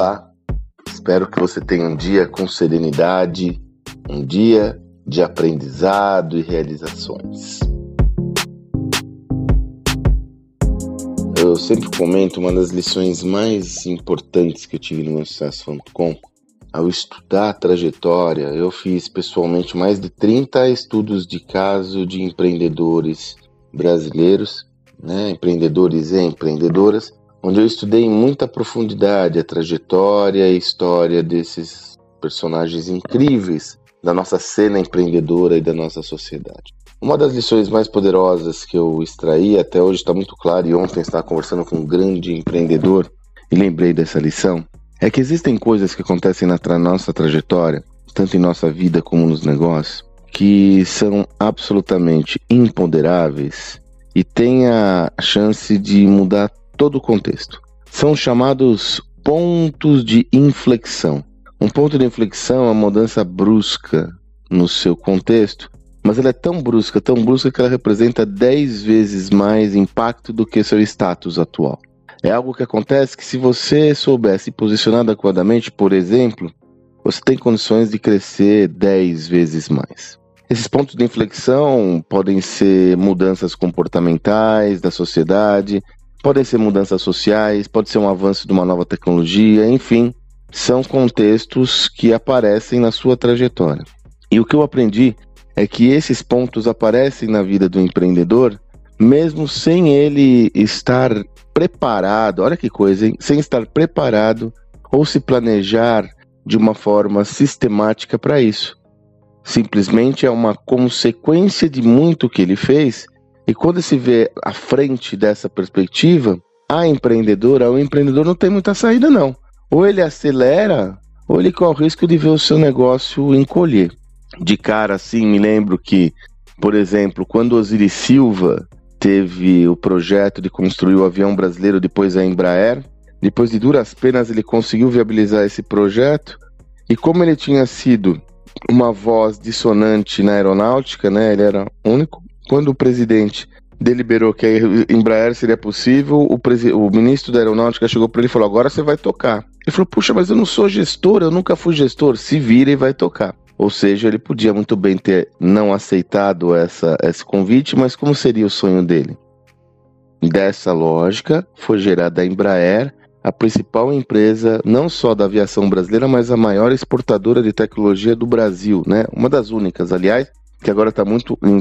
Olá, espero que você tenha um dia com serenidade, um dia de aprendizado e realizações. Eu sempre comento uma das lições mais importantes que eu tive no meu sucesso.com. Ao estudar a trajetória, eu fiz pessoalmente mais de 30 estudos de caso de empreendedores brasileiros, né, empreendedores e empreendedoras, onde eu estudei em muita profundidade a trajetória e história desses personagens incríveis da nossa cena empreendedora e da nossa sociedade. Uma das lições mais poderosas que eu extraí até hoje está muito claro, e ontem estava conversando com um grande empreendedor e lembrei dessa lição, é que existem coisas que acontecem na tra nossa trajetória, tanto em nossa vida como nos negócios, que são absolutamente imponderáveis e têm a chance de mudar todo o contexto. São chamados pontos de inflexão. Um ponto de inflexão é uma mudança brusca no seu contexto, mas ela é tão brusca, tão brusca que ela representa 10 vezes mais impacto do que seu status atual. É algo que acontece que se você souber se posicionar adequadamente, por exemplo, você tem condições de crescer 10 vezes mais. Esses pontos de inflexão podem ser mudanças comportamentais da sociedade, Podem ser mudanças sociais, pode ser um avanço de uma nova tecnologia, enfim, são contextos que aparecem na sua trajetória. E o que eu aprendi é que esses pontos aparecem na vida do empreendedor mesmo sem ele estar preparado, olha que coisa, hein? Sem estar preparado ou se planejar de uma forma sistemática para isso. Simplesmente é uma consequência de muito que ele fez e quando se vê à frente dessa perspectiva, a empreendedora, o empreendedor não tem muita saída não. Ou ele acelera, ou ele corre o risco de ver o seu negócio encolher. De cara assim, me lembro que, por exemplo, quando Osiris Silva teve o projeto de construir o avião brasileiro depois a Embraer, depois de duras penas ele conseguiu viabilizar esse projeto, e como ele tinha sido uma voz dissonante na aeronáutica, né, ele era único, quando o presidente deliberou que a Embraer seria possível, o, o ministro da Aeronáutica chegou para ele e falou: agora você vai tocar. Ele falou: puxa, mas eu não sou gestor, eu nunca fui gestor. Se vira e vai tocar. Ou seja, ele podia muito bem ter não aceitado essa, esse convite, mas como seria o sonho dele? Dessa lógica, foi gerada a Embraer, a principal empresa não só da aviação brasileira, mas a maior exportadora de tecnologia do Brasil, né? Uma das únicas, aliás, que agora está muito em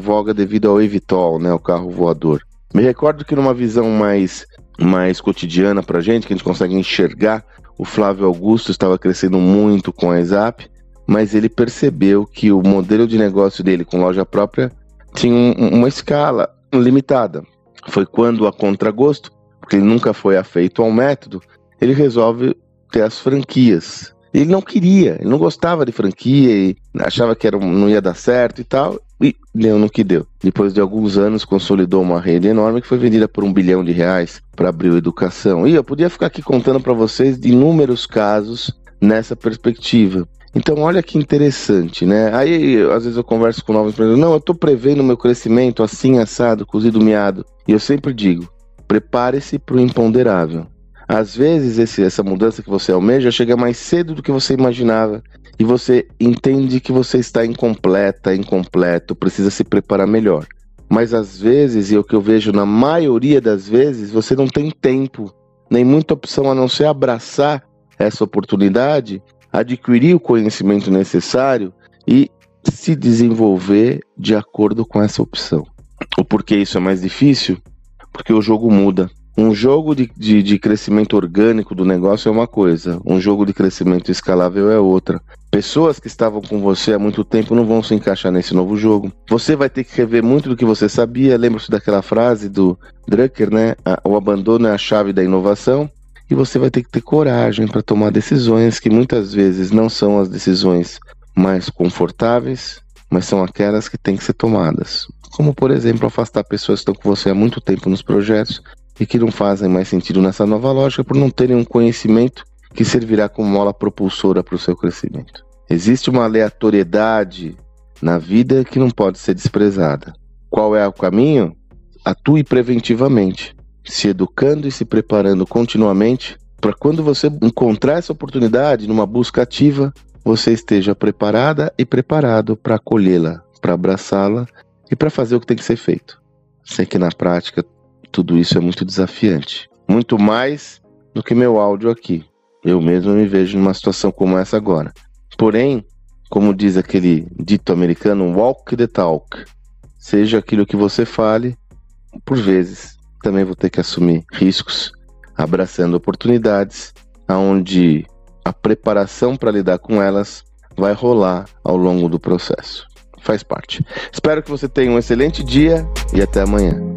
voga devido ao Evitol, né, o carro voador. Me recordo que numa visão mais, mais cotidiana para gente, que a gente consegue enxergar, o Flávio Augusto estava crescendo muito com a ESAP, mas ele percebeu que o modelo de negócio dele com loja própria tinha um, uma escala limitada. Foi quando, a contragosto, porque ele nunca foi afeito ao método, ele resolve ter as franquias. Ele não queria, ele não gostava de franquia e achava que era, não ia dar certo e tal. E deu no que deu. Depois de alguns anos, consolidou uma rede enorme que foi vendida por um bilhão de reais para abrir educação. E eu podia ficar aqui contando para vocês de inúmeros casos nessa perspectiva. Então, olha que interessante, né? Aí, às vezes eu converso com novos empreendedores, não, eu estou prevendo meu crescimento assim, assado, cozido, miado. E eu sempre digo, prepare-se para o imponderável. Às vezes, esse, essa mudança que você almeja chega mais cedo do que você imaginava e você entende que você está incompleta, incompleto, precisa se preparar melhor. Mas às vezes, e é o que eu vejo na maioria das vezes, você não tem tempo, nem muita opção a não ser abraçar essa oportunidade, adquirir o conhecimento necessário e se desenvolver de acordo com essa opção. O porquê isso é mais difícil? Porque o jogo muda. Um jogo de, de, de, crescimento orgânico do negócio é uma coisa, um jogo de crescimento escalável é outra. Pessoas que estavam com você há muito tempo não vão se encaixar nesse novo jogo. Você vai ter que rever muito do que você sabia. Lembra-se daquela frase do Drucker, né? O abandono é a chave da inovação. E você vai ter que ter coragem para tomar decisões que muitas vezes não são as decisões mais confortáveis, mas são aquelas que têm que ser tomadas. Como, por exemplo, afastar pessoas que estão com você há muito tempo nos projetos e que não fazem mais sentido nessa nova lógica por não terem um conhecimento que servirá como mola propulsora para o seu crescimento. Existe uma aleatoriedade na vida que não pode ser desprezada. Qual é o caminho? Atue preventivamente, se educando e se preparando continuamente para quando você encontrar essa oportunidade numa busca ativa, você esteja preparada e preparado para acolhê-la, para abraçá-la e para fazer o que tem que ser feito. Sei que na prática tudo isso é muito desafiante, muito mais do que meu áudio aqui. Eu mesmo me vejo numa situação como essa agora. Porém, como diz aquele dito americano, walk the talk. Seja aquilo que você fale, por vezes também vou ter que assumir riscos, abraçando oportunidades, aonde a preparação para lidar com elas vai rolar ao longo do processo. Faz parte. Espero que você tenha um excelente dia e até amanhã.